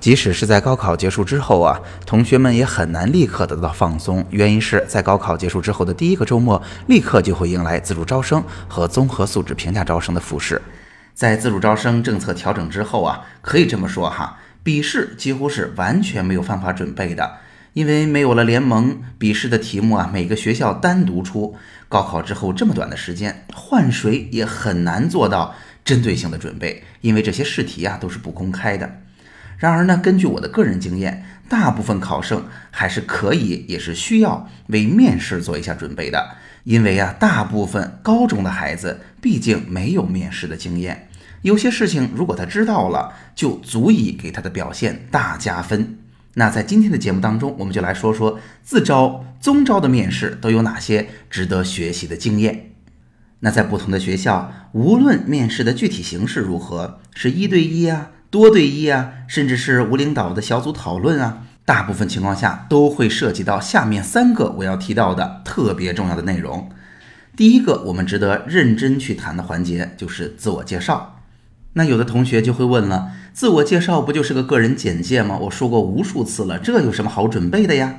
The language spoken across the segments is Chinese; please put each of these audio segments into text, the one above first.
即使是在高考结束之后啊，同学们也很难立刻得到放松。原因是在高考结束之后的第一个周末，立刻就会迎来自主招生和综合素质评价招生的复试。在自主招生政策调整之后啊，可以这么说哈，笔试几乎是完全没有方法准备的，因为没有了联盟，笔试的题目啊，每个学校单独出。高考之后这么短的时间，换谁也很难做到针对性的准备，因为这些试题啊都是不公开的。然而呢，根据我的个人经验，大部分考生还是可以，也是需要为面试做一下准备的。因为啊，大部分高中的孩子毕竟没有面试的经验，有些事情如果他知道了，就足以给他的表现大加分。那在今天的节目当中，我们就来说说自招、综招的面试都有哪些值得学习的经验。那在不同的学校，无论面试的具体形式如何，是一对一啊。多对一啊，甚至是无领导的小组讨论啊，大部分情况下都会涉及到下面三个我要提到的特别重要的内容。第一个，我们值得认真去谈的环节就是自我介绍。那有的同学就会问了，自我介绍不就是个个人简介吗？我说过无数次了，这有什么好准备的呀？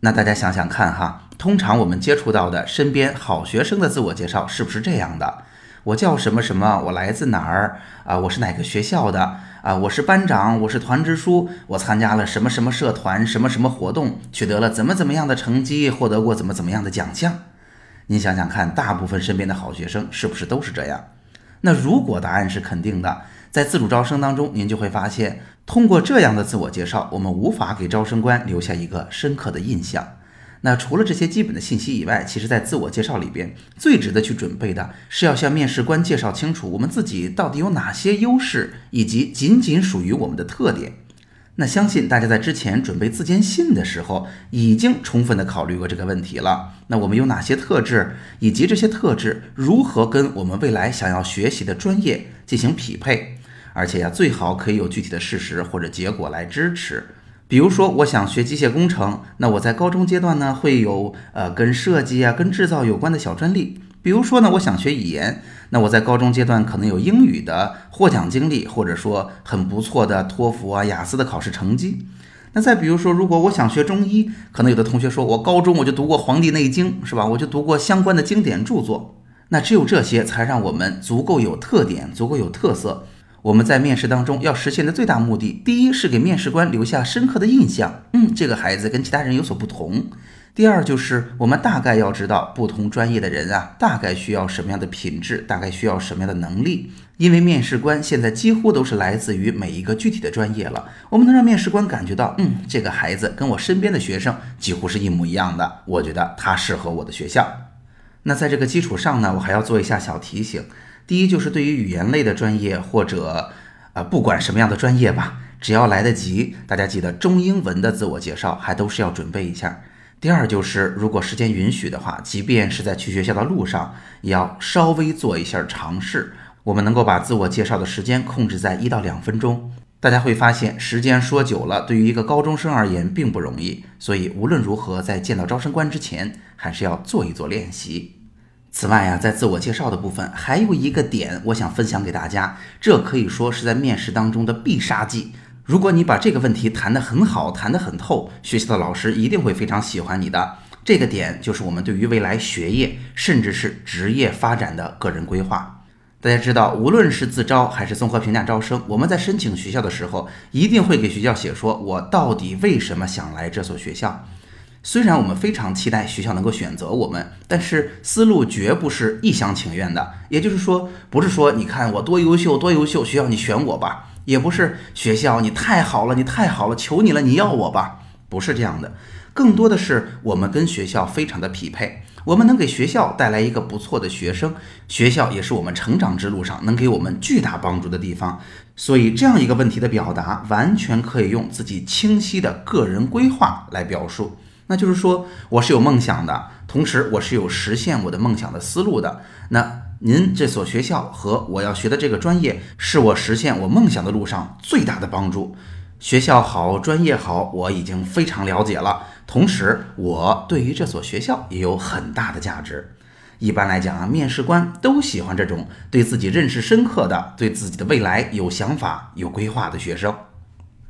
那大家想想看哈，通常我们接触到的身边好学生的自我介绍是不是这样的？我叫什么什么，我来自哪儿啊？我是哪个学校的啊？我是班长，我是团支书，我参加了什么什么社团，什么什么活动，取得了怎么怎么样的成绩，获得过怎么怎么样的奖项。您想想看，大部分身边的好学生是不是都是这样？那如果答案是肯定的，在自主招生当中，您就会发现，通过这样的自我介绍，我们无法给招生官留下一个深刻的印象。那除了这些基本的信息以外，其实，在自我介绍里边，最值得去准备的是要向面试官介绍清楚我们自己到底有哪些优势，以及仅仅属于我们的特点。那相信大家在之前准备自荐信的时候，已经充分的考虑过这个问题了。那我们有哪些特质，以及这些特质如何跟我们未来想要学习的专业进行匹配？而且呀，最好可以有具体的事实或者结果来支持。比如说，我想学机械工程，那我在高中阶段呢会有呃跟设计啊、跟制造有关的小专利。比如说呢，我想学语言，那我在高中阶段可能有英语的获奖经历，或者说很不错的托福啊、雅思的考试成绩。那再比如说，如果我想学中医，可能有的同学说我高中我就读过《黄帝内经》，是吧？我就读过相关的经典著作。那只有这些才让我们足够有特点，足够有特色。我们在面试当中要实现的最大目的，第一是给面试官留下深刻的印象，嗯，这个孩子跟其他人有所不同。第二就是我们大概要知道不同专业的人啊，大概需要什么样的品质，大概需要什么样的能力。因为面试官现在几乎都是来自于每一个具体的专业了，我们能让面试官感觉到，嗯，这个孩子跟我身边的学生几乎是一模一样的，我觉得他适合我的学校。那在这个基础上呢，我还要做一下小提醒。第一就是对于语言类的专业或者，呃，不管什么样的专业吧，只要来得及，大家记得中英文的自我介绍还都是要准备一下。第二就是如果时间允许的话，即便是在去学校的路上，也要稍微做一下尝试。我们能够把自我介绍的时间控制在一到两分钟。大家会发现，时间说久了，对于一个高中生而言并不容易。所以无论如何，在见到招生官之前，还是要做一做练习。此外呀，在自我介绍的部分还有一个点，我想分享给大家，这可以说是在面试当中的必杀技。如果你把这个问题谈得很好，谈得很透，学校的老师一定会非常喜欢你的。这个点就是我们对于未来学业甚至是职业发展的个人规划。大家知道，无论是自招还是综合评价招生，我们在申请学校的时候，一定会给学校写说，我到底为什么想来这所学校。虽然我们非常期待学校能够选择我们，但是思路绝不是一厢情愿的。也就是说，不是说你看我多优秀多优秀，学校你选我吧；也不是学校你太好了，你太好了，求你了，你要我吧。不是这样的，更多的是我们跟学校非常的匹配，我们能给学校带来一个不错的学生，学校也是我们成长之路上能给我们巨大帮助的地方。所以，这样一个问题的表达，完全可以用自己清晰的个人规划来表述。那就是说，我是有梦想的，同时我是有实现我的梦想的思路的。那您这所学校和我要学的这个专业，是我实现我梦想的路上最大的帮助。学校好，专业好，我已经非常了解了。同时，我对于这所学校也有很大的价值。一般来讲啊，面试官都喜欢这种对自己认识深刻的、对自己的未来有想法、有规划的学生。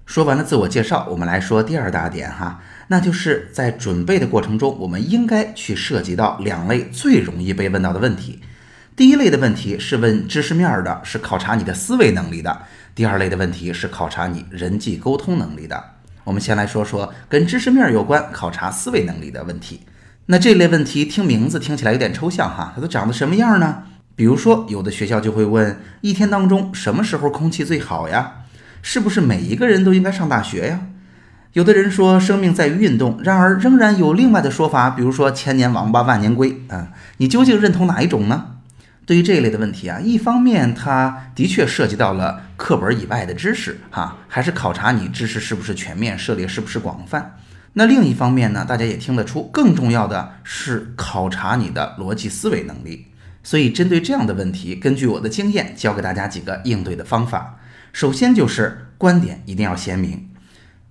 说完了自我介绍，我们来说第二大点哈，那就是在准备的过程中，我们应该去涉及到两类最容易被问到的问题。第一类的问题是问知识面的，是考察你的思维能力的；第二类的问题是考察你人际沟通能力的。我们先来说说跟知识面有关、考察思维能力的问题。那这类问题听名字听起来有点抽象哈，它都长得什么样呢？比如说，有的学校就会问：一天当中什么时候空气最好呀？是不是每一个人都应该上大学呀？有的人说生命在于运动，然而仍然有另外的说法，比如说千年王八万年龟啊，你究竟认同哪一种呢？对于这一类的问题啊，一方面它的确涉及到了课本以外的知识，哈，还是考察你知识是不是全面，涉猎是不是广泛。那另一方面呢，大家也听得出，更重要的是考察你的逻辑思维能力。所以针对这样的问题，根据我的经验，教给大家几个应对的方法。首先就是观点一定要鲜明，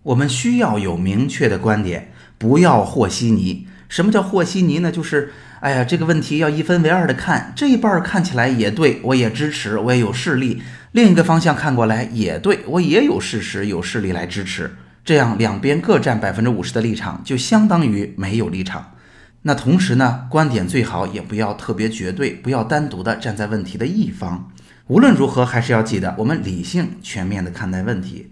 我们需要有明确的观点，不要和稀泥。什么叫和稀泥呢？就是。哎呀，这个问题要一分为二的看，这一半看起来也对，我也支持，我也有势力；另一个方向看过来也对，我也有事实、有势力来支持。这样两边各占百分之五十的立场，就相当于没有立场。那同时呢，观点最好也不要特别绝对，不要单独的站在问题的一方。无论如何，还是要记得我们理性全面的看待问题。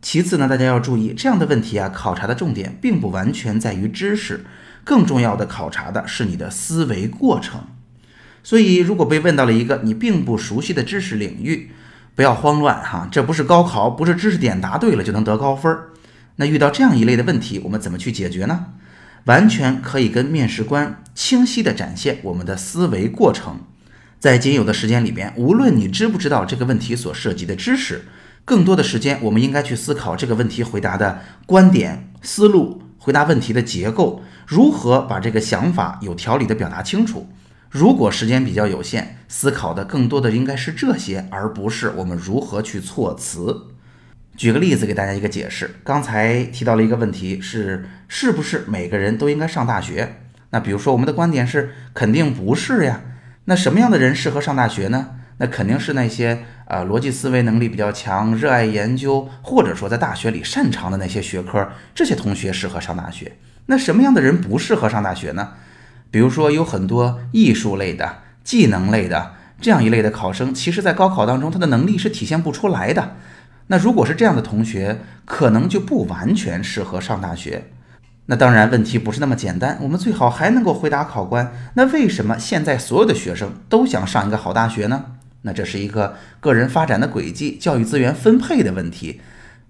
其次呢，大家要注意，这样的问题啊，考察的重点并不完全在于知识。更重要的考察的是你的思维过程，所以如果被问到了一个你并不熟悉的知识领域，不要慌乱哈，这不是高考，不是知识点答对了就能得高分。那遇到这样一类的问题，我们怎么去解决呢？完全可以跟面试官清晰地展现我们的思维过程，在仅有的时间里边，无论你知不知道这个问题所涉及的知识，更多的时间我们应该去思考这个问题回答的观点思路。回答问题的结构，如何把这个想法有条理的表达清楚？如果时间比较有限，思考的更多的应该是这些，而不是我们如何去措辞。举个例子给大家一个解释。刚才提到了一个问题，是是不是每个人都应该上大学？那比如说我们的观点是肯定不是呀。那什么样的人适合上大学呢？那肯定是那些呃逻辑思维能力比较强、热爱研究，或者说在大学里擅长的那些学科，这些同学适合上大学。那什么样的人不适合上大学呢？比如说有很多艺术类的、技能类的这样一类的考生，其实在高考当中他的能力是体现不出来的。那如果是这样的同学，可能就不完全适合上大学。那当然问题不是那么简单，我们最好还能够回答考官：那为什么现在所有的学生都想上一个好大学呢？那这是一个个人发展的轨迹、教育资源分配的问题。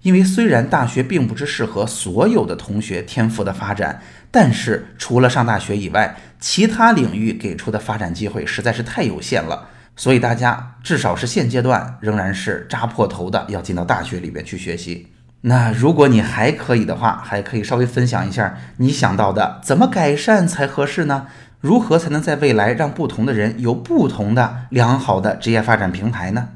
因为虽然大学并不是适合所有的同学天赋的发展，但是除了上大学以外，其他领域给出的发展机会实在是太有限了。所以大家至少是现阶段仍然是扎破头的要进到大学里边去学习。那如果你还可以的话，还可以稍微分享一下你想到的怎么改善才合适呢？如何才能在未来让不同的人有不同的良好的职业发展平台呢？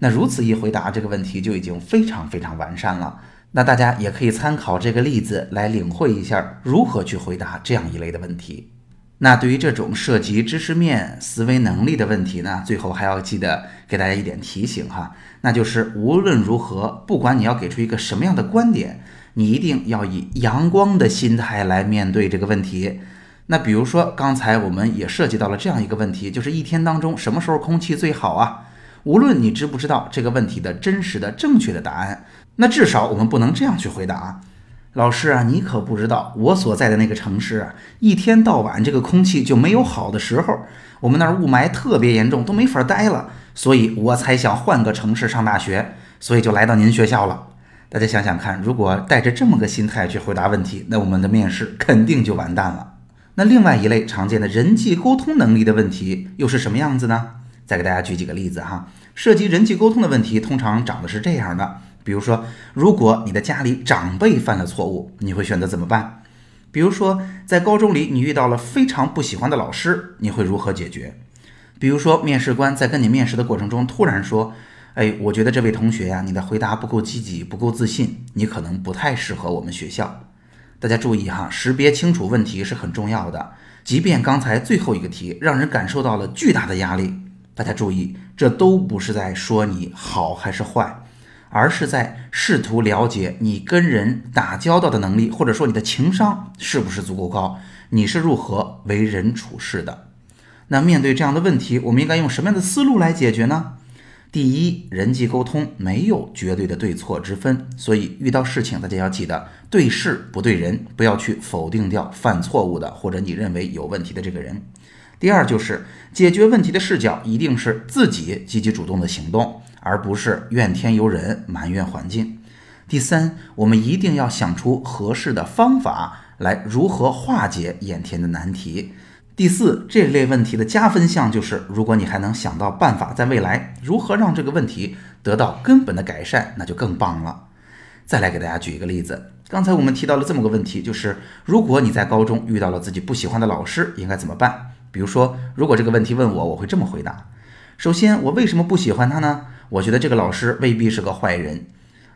那如此一回答这个问题就已经非常非常完善了。那大家也可以参考这个例子来领会一下如何去回答这样一类的问题。那对于这种涉及知识面、思维能力的问题呢，最后还要记得给大家一点提醒哈，那就是无论如何，不管你要给出一个什么样的观点，你一定要以阳光的心态来面对这个问题。那比如说，刚才我们也涉及到了这样一个问题，就是一天当中什么时候空气最好啊？无论你知不知道这个问题的真实的正确的答案，那至少我们不能这样去回答。老师啊，你可不知道我所在的那个城市啊，一天到晚这个空气就没有好的时候，我们那儿雾霾特别严重，都没法待了，所以我才想换个城市上大学，所以就来到您学校了。大家想想看，如果带着这么个心态去回答问题，那我们的面试肯定就完蛋了。那另外一类常见的人际沟通能力的问题又是什么样子呢？再给大家举几个例子哈。涉及人际沟通的问题，通常长的是这样的：比如说，如果你的家里长辈犯了错误，你会选择怎么办？比如说，在高中里你遇到了非常不喜欢的老师，你会如何解决？比如说，面试官在跟你面试的过程中突然说：“哎，我觉得这位同学呀，你的回答不够积极，不够自信，你可能不太适合我们学校。”大家注意哈，识别清楚问题是很重要的。即便刚才最后一个题让人感受到了巨大的压力，大家注意，这都不是在说你好还是坏，而是在试图了解你跟人打交道的能力，或者说你的情商是不是足够高，你是如何为人处事的。那面对这样的问题，我们应该用什么样的思路来解决呢？第一，人际沟通没有绝对的对错之分，所以遇到事情，大家要记得对事不对人，不要去否定掉犯错误的或者你认为有问题的这个人。第二，就是解决问题的视角一定是自己积极主动的行动，而不是怨天尤人、埋怨环境。第三，我们一定要想出合适的方法来如何化解眼前的难题。第四，这类问题的加分项就是，如果你还能想到办法，在未来如何让这个问题得到根本的改善，那就更棒了。再来给大家举一个例子，刚才我们提到了这么个问题，就是如果你在高中遇到了自己不喜欢的老师，应该怎么办？比如说，如果这个问题问我，我会这么回答：首先，我为什么不喜欢他呢？我觉得这个老师未必是个坏人，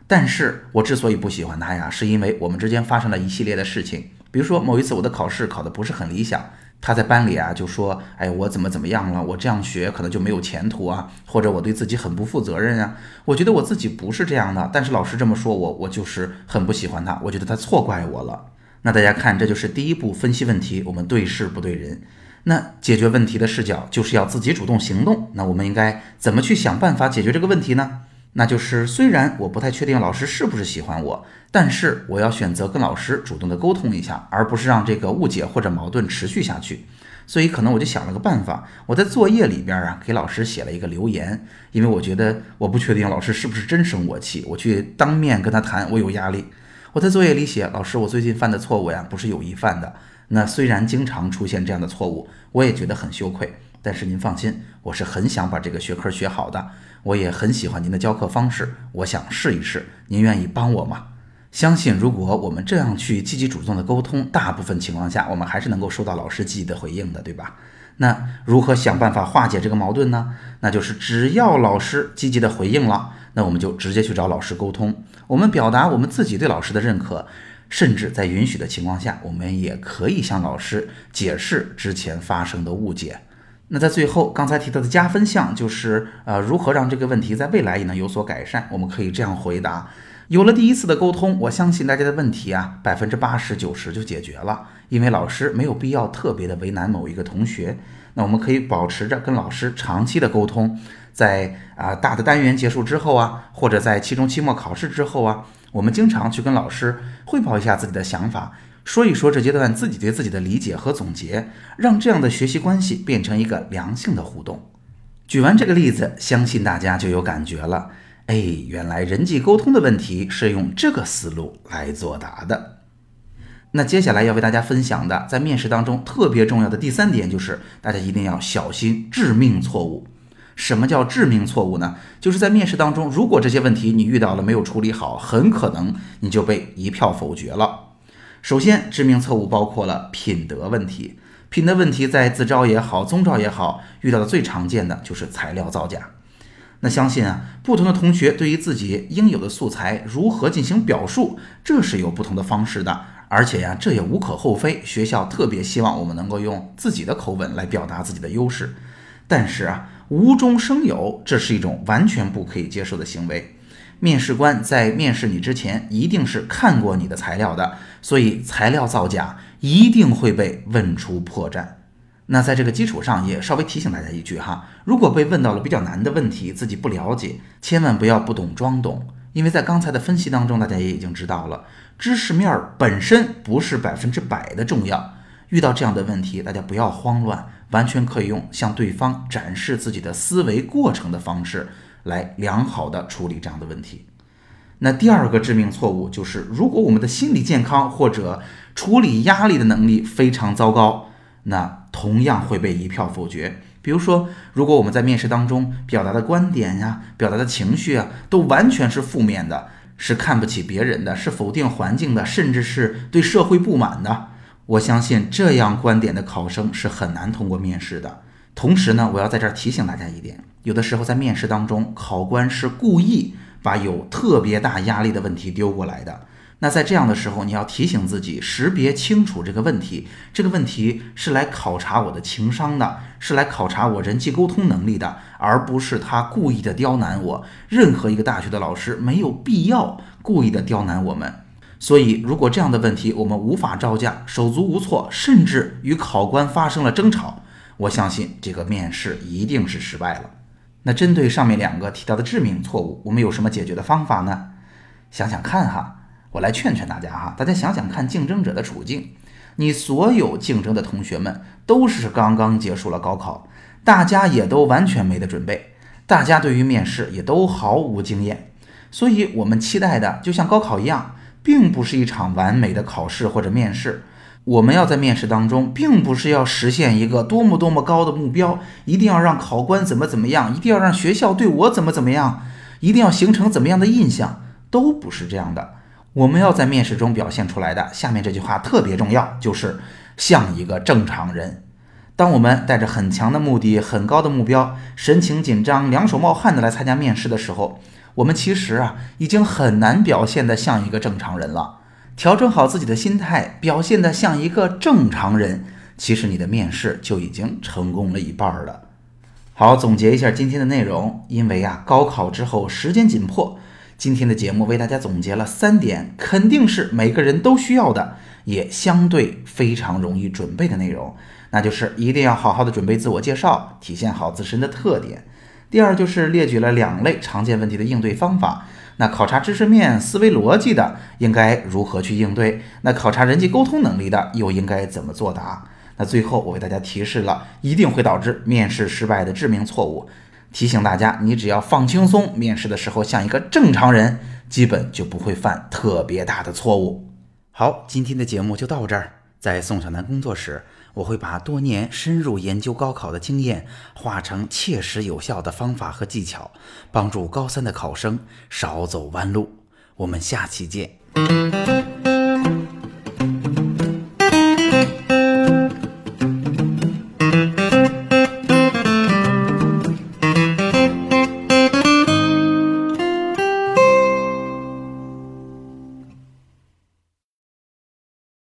但是我之所以不喜欢他呀，是因为我们之间发生了一系列的事情，比如说某一次我的考试考得不是很理想。他在班里啊就说：“哎，我怎么怎么样了？我这样学可能就没有前途啊，或者我对自己很不负责任啊。我觉得我自己不是这样的，但是老师这么说我，我就是很不喜欢他。我觉得他错怪我了。那大家看，这就是第一步分析问题，我们对事不对人。那解决问题的视角就是要自己主动行动。那我们应该怎么去想办法解决这个问题呢？”那就是虽然我不太确定老师是不是喜欢我，但是我要选择跟老师主动的沟通一下，而不是让这个误解或者矛盾持续下去。所以可能我就想了个办法，我在作业里边啊给老师写了一个留言，因为我觉得我不确定老师是不是真生我气，我去当面跟他谈，我有压力。我在作业里写，老师，我最近犯的错误呀，不是有意犯的。那虽然经常出现这样的错误，我也觉得很羞愧。但是您放心，我是很想把这个学科学好的，我也很喜欢您的教课方式，我想试一试，您愿意帮我吗？相信如果我们这样去积极主动的沟通，大部分情况下我们还是能够收到老师积极的回应的，对吧？那如何想办法化解这个矛盾呢？那就是只要老师积极的回应了，那我们就直接去找老师沟通，我们表达我们自己对老师的认可，甚至在允许的情况下，我们也可以向老师解释之前发生的误解。那在最后，刚才提到的加分项就是，呃，如何让这个问题在未来也能有所改善？我们可以这样回答：有了第一次的沟通，我相信大家的问题啊，百分之八十九十就解决了，因为老师没有必要特别的为难某一个同学。那我们可以保持着跟老师长期的沟通，在啊大的单元结束之后啊，或者在期中、期末考试之后啊，我们经常去跟老师汇报一下自己的想法。说一说这阶段自己对自己的理解和总结，让这样的学习关系变成一个良性的互动。举完这个例子，相信大家就有感觉了。哎，原来人际沟通的问题是用这个思路来作答的。那接下来要为大家分享的，在面试当中特别重要的第三点，就是大家一定要小心致命错误。什么叫致命错误呢？就是在面试当中，如果这些问题你遇到了没有处理好，很可能你就被一票否决了。首先，致命错误包括了品德问题。品德问题在自招也好，综招也好，遇到的最常见的就是材料造假。那相信啊，不同的同学对于自己应有的素材如何进行表述，这是有不同的方式的。而且呀，这也无可厚非。学校特别希望我们能够用自己的口吻来表达自己的优势。但是啊，无中生有，这是一种完全不可以接受的行为。面试官在面试你之前，一定是看过你的材料的，所以材料造假一定会被问出破绽。那在这个基础上，也稍微提醒大家一句哈：如果被问到了比较难的问题，自己不了解，千万不要不懂装懂，因为在刚才的分析当中，大家也已经知道了，知识面本身不是百分之百的重要。遇到这样的问题，大家不要慌乱，完全可以用向对方展示自己的思维过程的方式。来良好的处理这样的问题。那第二个致命错误就是，如果我们的心理健康或者处理压力的能力非常糟糕，那同样会被一票否决。比如说，如果我们在面试当中表达的观点呀、表达的情绪啊，都完全是负面的，是看不起别人的，是否定环境的，甚至是对社会不满的，我相信这样观点的考生是很难通过面试的。同时呢，我要在这儿提醒大家一点，有的时候在面试当中，考官是故意把有特别大压力的问题丢过来的。那在这样的时候，你要提醒自己，识别清楚这个问题。这个问题是来考察我的情商的，是来考察我人际沟通能力的，而不是他故意的刁难我。任何一个大学的老师没有必要故意的刁难我们。所以，如果这样的问题我们无法招架，手足无措，甚至与考官发生了争吵。我相信这个面试一定是失败了。那针对上面两个提到的致命错误，我们有什么解决的方法呢？想想看哈，我来劝劝大家哈，大家想想看竞争者的处境。你所有竞争的同学们都是刚刚结束了高考，大家也都完全没得准备，大家对于面试也都毫无经验，所以我们期待的就像高考一样，并不是一场完美的考试或者面试。我们要在面试当中，并不是要实现一个多么多么高的目标，一定要让考官怎么怎么样，一定要让学校对我怎么怎么样，一定要形成怎么样的印象，都不是这样的。我们要在面试中表现出来的，下面这句话特别重要，就是像一个正常人。当我们带着很强的目的、很高的目标，神情紧张、两手冒汗的来参加面试的时候，我们其实啊，已经很难表现得像一个正常人了。调整好自己的心态，表现得像一个正常人，其实你的面试就已经成功了一半了。好，总结一下今天的内容，因为啊，高考之后时间紧迫，今天的节目为大家总结了三点，肯定是每个人都需要的，也相对非常容易准备的内容，那就是一定要好好的准备自我介绍，体现好自身的特点。第二就是列举了两类常见问题的应对方法。那考察知识面、思维逻辑的应该如何去应对？那考察人际沟通能力的又应该怎么作答？那最后我为大家提示了一定会导致面试失败的致命错误，提醒大家，你只要放轻松，面试的时候像一个正常人，基本就不会犯特别大的错误。好，今天的节目就到这儿，在宋小南工作室。我会把多年深入研究高考的经验化成切实有效的方法和技巧，帮助高三的考生少走弯路。我们下期见。